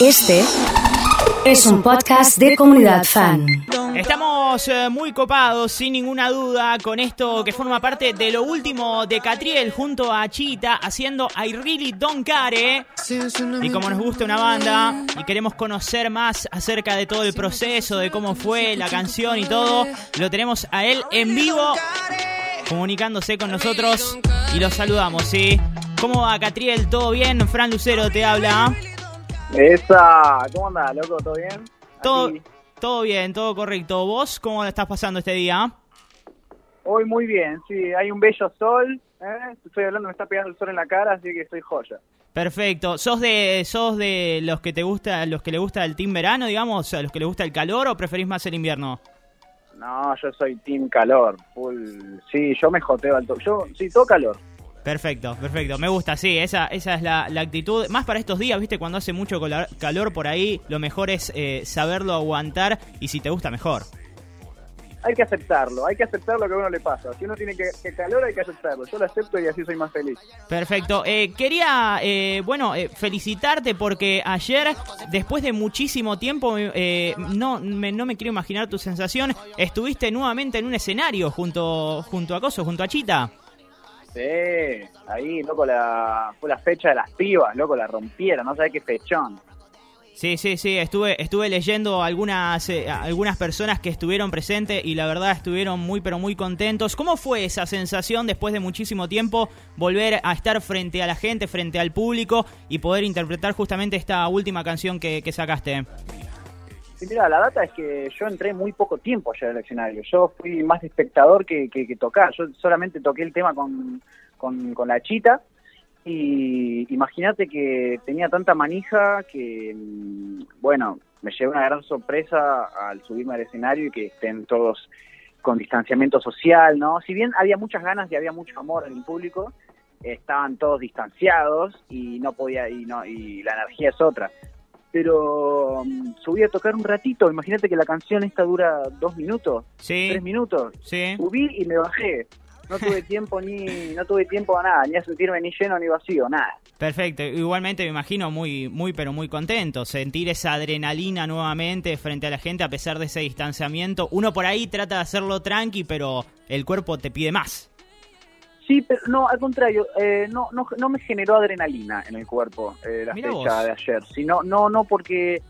Este es un podcast de comunidad fan. Estamos eh, muy copados, sin ninguna duda, con esto que forma parte de lo último de Catriel junto a Chita haciendo I Really Don't Care. Y como nos gusta una banda y queremos conocer más acerca de todo el proceso, de cómo fue la canción y todo, lo tenemos a él en vivo comunicándose con nosotros y lo saludamos, ¿sí? ¿Cómo va Catriel? ¿Todo bien? Fran Lucero te habla. Esa, ¿cómo andás, loco? ¿Todo bien? Todo, Aquí. todo bien, todo correcto. ¿Vos cómo estás pasando este día? Hoy muy bien, sí, hay un bello sol, ¿eh? estoy hablando, me está pegando el sol en la cara, así que estoy joya. Perfecto. ¿Sos de sos de los que te gusta los que le gusta el team verano, digamos, a los que le gusta el calor o preferís más el invierno? No, yo soy team calor, full, sí, yo me joteo al toque, yo, sí, todo calor. Perfecto, perfecto. Me gusta, sí, esa esa es la, la actitud. Más para estos días, ¿viste? Cuando hace mucho calor por ahí, lo mejor es eh, saberlo aguantar y si te gusta mejor. Hay que aceptarlo, hay que aceptar lo que a uno le pasa. Si uno tiene que, que calor, hay que aceptarlo. Yo lo acepto y así soy más feliz. Perfecto. Eh, quería, eh, bueno, eh, felicitarte porque ayer, después de muchísimo tiempo, eh, no, me, no me quiero imaginar tu sensación, estuviste nuevamente en un escenario junto, junto a Coso, junto a Chita. Sí, ahí, loco, la, fue la fecha de las pibas, loco, la rompieron, no sabés qué fechón. Sí, sí, sí, estuve, estuve leyendo algunas, eh, algunas personas que estuvieron presentes y la verdad estuvieron muy pero muy contentos. ¿Cómo fue esa sensación después de muchísimo tiempo volver a estar frente a la gente, frente al público y poder interpretar justamente esta última canción que, que sacaste? Sí, mira, la data es que yo entré muy poco tiempo allá al escenario. Yo fui más espectador que, que, que tocar. Yo solamente toqué el tema con, con, con la chita. Y imagínate que tenía tanta manija que, mm, bueno, me llevé una gran sorpresa al subirme al escenario y que estén todos con distanciamiento social, ¿no? Si bien había muchas ganas y había mucho amor en el público, estaban todos distanciados y no podía, y no, y la energía es otra pero mm, subí a tocar un ratito. Imagínate que la canción esta dura dos minutos, Sí, tres minutos. sí. Subí y me bajé. No tuve tiempo ni no tuve tiempo a nada, ni a sentirme ni lleno ni vacío, nada. Perfecto, igualmente me imagino muy, muy, pero muy contento. Sentir esa adrenalina nuevamente frente a la gente a pesar de ese distanciamiento. Uno por ahí trata de hacerlo tranqui, pero el cuerpo te pide más. Sí, pero no, al contrario, eh, no, no, no me generó adrenalina en el cuerpo eh, la Mirá fecha vos. de ayer. Sino, no, no porque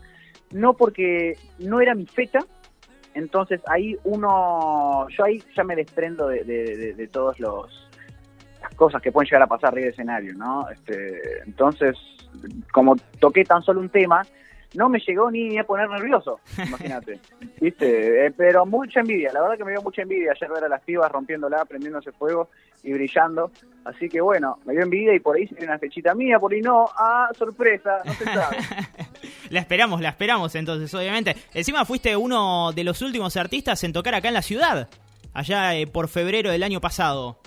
no porque no era mi fecha. Entonces ahí uno, yo ahí ya me desprendo de, de, de, de todos los las cosas que pueden llegar a pasar arriba del escenario, ¿no? Este, entonces, como toqué tan solo un tema, no me llegó ni a poner nervioso, imagínate. ¿Viste? Eh, pero mucha envidia, la verdad que me dio mucha envidia ayer ver a las pibas rompiéndola, prendiéndose fuego y brillando. Así que bueno, me dio envidia y por ahí sería una fechita mía, por ahí no. Ah, sorpresa, no se sabe. La esperamos, la esperamos entonces, obviamente. Encima fuiste uno de los últimos artistas en tocar acá en la ciudad. Allá eh, por febrero del año pasado.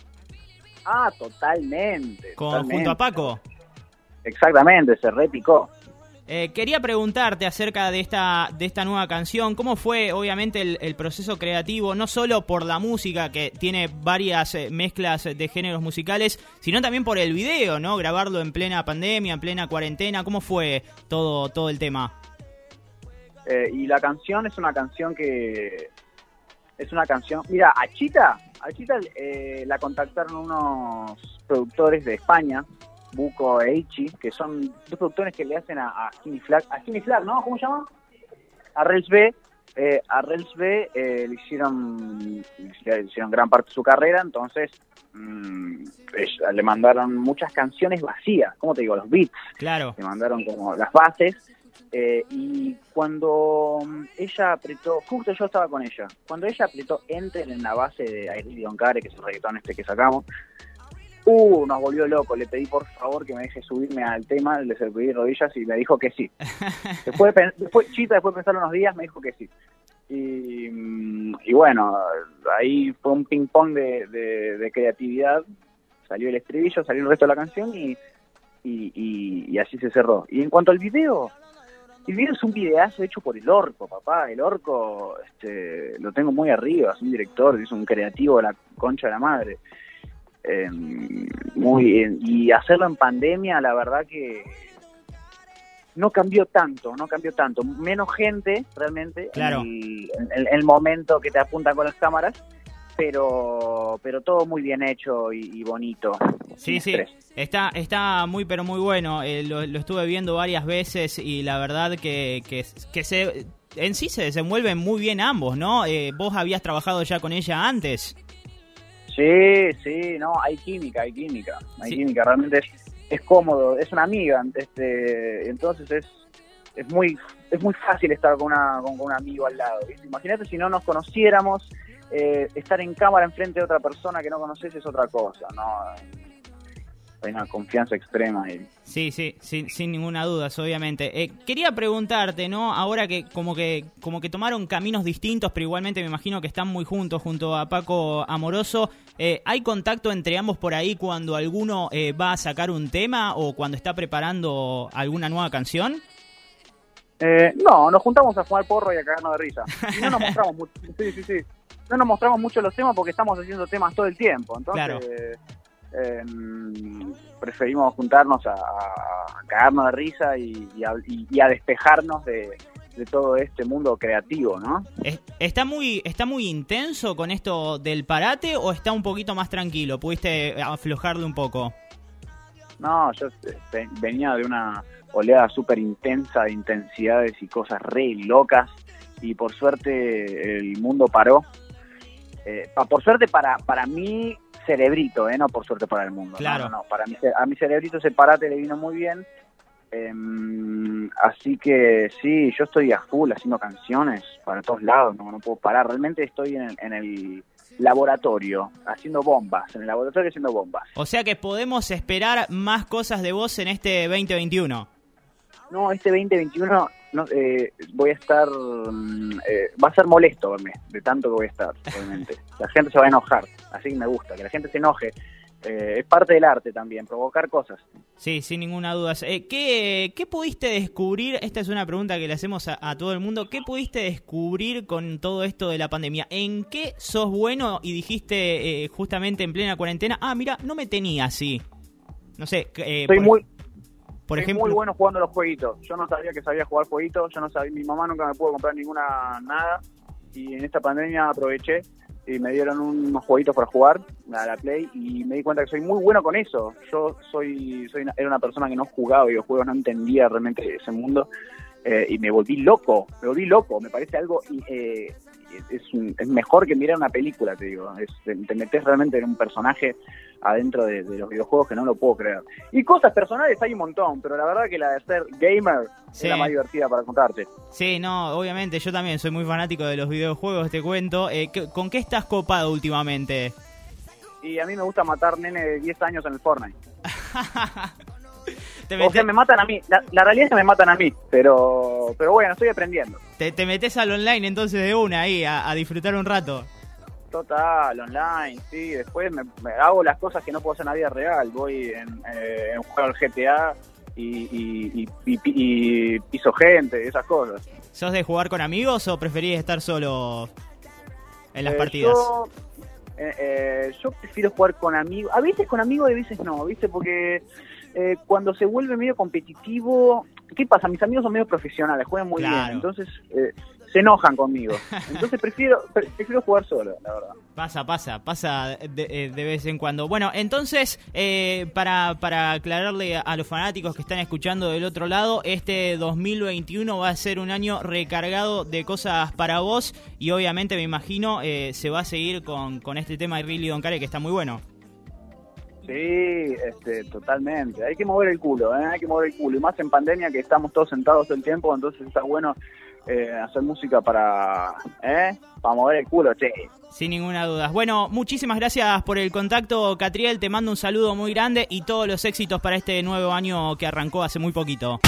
Ah, totalmente. Con, totalmente. junto a Paco. Exactamente, se repicó. Eh, quería preguntarte acerca de esta, de esta nueva canción, ¿cómo fue obviamente el, proceso creativo, no solo por la música, que tiene varias eh, mezclas de géneros musicales, sino también por el video, ¿no? Grabarlo en plena pandemia, en plena cuarentena, ¿cómo fue todo, todo el tema? Eh, y la canción es una canción que es una canción mira a Chita a Chita eh, la contactaron unos productores de España Buco e Ichi que son dos productores que le hacen a, a Skinny Flag a Skinny Flag ¿no? ¿cómo se llama? a Rels B eh, a Rels B eh, le hicieron le hicieron gran parte de su carrera entonces mm, es- le mandaron muchas canciones vacías ¿cómo te digo? los beats Claro, me mandaron como las bases eh, y cuando mm, ella apretó, justo yo estaba con ella, cuando ella apretó Enter en la base de I Really Don't Care, que es el reggaetón este que sacamos, uh, nos volvió loco, le pedí por favor que me deje subirme al tema, le pedí rodillas y me dijo que sí. Después, de después Chita, después de pensar unos días, me dijo que sí. Y, mm, y bueno, ahí fue un ping pong de, de- de creatividad, salió el estribillo, salió el resto de la canción y, y, y- y así se cerró. Y en cuanto al video, el video es un videazo hecho por el Orco, papá. El Orco este, lo tengo muy arriba, es un director, es un creativo de la concha de la madre. Eh, muy bien. Y hacerlo en pandemia, la verdad que no cambió tanto, no cambió tanto. Menos gente realmente Claro. en, el, en el momento que te apuntan con las cámaras, pero pero todo muy bien hecho y, y bonito. Sí, sí, estrés. está, está muy pero muy bueno. Eh, lo, lo estuve viendo varias veces y la verdad que, que, que se en sí se desenvuelven muy bien ambos, ¿no? Eh, vos habías trabajado ya con ella antes. Sí, sí, no, hay química, hay química, hay Sí. química, realmente es, es cómodo, es una amiga, este, entonces es, es muy es muy fácil estar con, una, con, con un amigo al lado. Imagínate si no nos conociéramos, eh, estar en cámara enfrente de otra persona que no conoces es otra cosa, ¿no? Hay una confianza extrema y Sí, sí, sin, sin ninguna duda, obviamente. Eh, quería preguntarte, ¿no? Ahora que como que como que tomaron caminos distintos, pero igualmente me imagino que están muy juntos junto a Paco Amoroso. Eh, ¿Hay contacto entre ambos por ahí cuando alguno eh, va a sacar un tema o cuando está preparando alguna nueva canción? Eh, no, nos juntamos a jugar porro y a cagarnos de risa. Y no nos mostramos mucho. Sí, sí, sí. No nos mostramos mucho los temas porque estamos haciendo temas todo el tiempo. Entonces, Claro. Eh, preferimos juntarnos a, a cagarnos de risa y, y a, y- y a despejarnos de, de todo este mundo creativo, ¿no? Es- ¿Está muy, ¿Está muy intenso con esto del parate o está un poquito más tranquilo? ¿Pudiste aflojarle un poco? No, yo este, venía de una oleada súper intensa de intensidades y cosas re locas y por suerte el mundo paró. Eh, pa- por suerte para, para mí, cerebrito, ¿eh? no por suerte para el mundo. Claro. No, no, para mi, a mi cerebrito ese parate le vino muy bien. Em, así que sí, yo estoy a full haciendo canciones para todos lados, no, no puedo parar. Realmente estoy en el, en el laboratorio haciendo bombas, en el laboratorio haciendo bombas. O sea que podemos esperar más cosas de vos en este 2021. No, este 2021 no, eh, voy a estar. mm, eh, va a ser molesto verme, de tanto que voy a estar, realmente. La gente se va a enojar, así que me gusta, que la gente se enoje. Eh, es parte del arte también, provocar cosas. Sí, sin ninguna duda. Eh, ¿qué, ¿Qué pudiste descubrir? Esta es una pregunta que le hacemos a, a todo el mundo. ¿Qué pudiste descubrir con todo esto de la pandemia? ¿En qué sos bueno y dijiste eh, justamente en plena cuarentena, ah, mira, no me tenía así? No sé, eh, Soy por, muy, por ejemplo... muy bueno jugando los jueguitos. Yo no sabía que sabía jugar jueguitos, yo no sabía, mi mamá nunca me pudo comprar ninguna nada y en esta pandemia aproveché y me dieron unos jueguitos para jugar a la Play y me di cuenta que soy muy bueno con eso. Yo soy, soy una- era una persona que no jugaba videojuegos, no entendía realmente ese mundo eh, y me volví loco, me volví loco. Me parece algo eh, es, es mejor que mirar una película, te digo. Es- te metes realmente en un personaje adentro de, de los videojuegos que no lo puedo creer. Y cosas personales hay un montón, pero la verdad que la de ser gamer Sí. es la más divertida para contarte. Sí, no, obviamente, yo también soy muy fanático de los videojuegos, te cuento. Eh, ¿qué- ¿Con qué estás copado últimamente? Y a mí me gusta matar nene de 10 años en el Fortnite. Te O sea, me matan a mí. La, la realidad es que me matan a mí, pero pero bueno, estoy aprendiendo. te, te metes al online entonces de una ahí, a, a disfrutar un rato. Total, online, sí. Después me, me hago las cosas que no puedo hacer en la vida real. Voy en, eh, en juego al GTA y, y, y, y- y piso gente, esas cosas. ¿Sos de jugar con amigos o preferís estar solo en las Eh, partidas? Yo, eh, eh, yo prefiero jugar con amigos. A veces con amigos y a veces no, ¿viste? Porque eh, cuando se vuelve medio competitivo, ¿qué pasa? Mis amigos son medio profesionales, juegan muy Claro. bien, entonces eh, se enojan conmigo. Entonces prefiero pre- prefiero jugar solo, la verdad. Pasa, pasa, pasa de, eh, de vez en cuando. Bueno, entonces, eh, para, para aclararle a, los fanáticos que están escuchando del otro lado, este 2021 va a ser un año recargado de cosas para vos y obviamente me imagino eh, se va a seguir con, con este tema de Really Don Care que está muy bueno. Sí, este, totalmente. Hay que mover el culo, ¿eh? hay que mover el culo. Y más en pandemia que estamos todos sentados el tiempo, entonces está bueno eh, hacer música para, ¿eh? para mover el culo, che. Sin ninguna duda. Bueno, muchísimas gracias por el contacto, Catriel. Te mando un saludo muy grande y todos los éxitos para este nuevo año que arrancó hace muy poquito.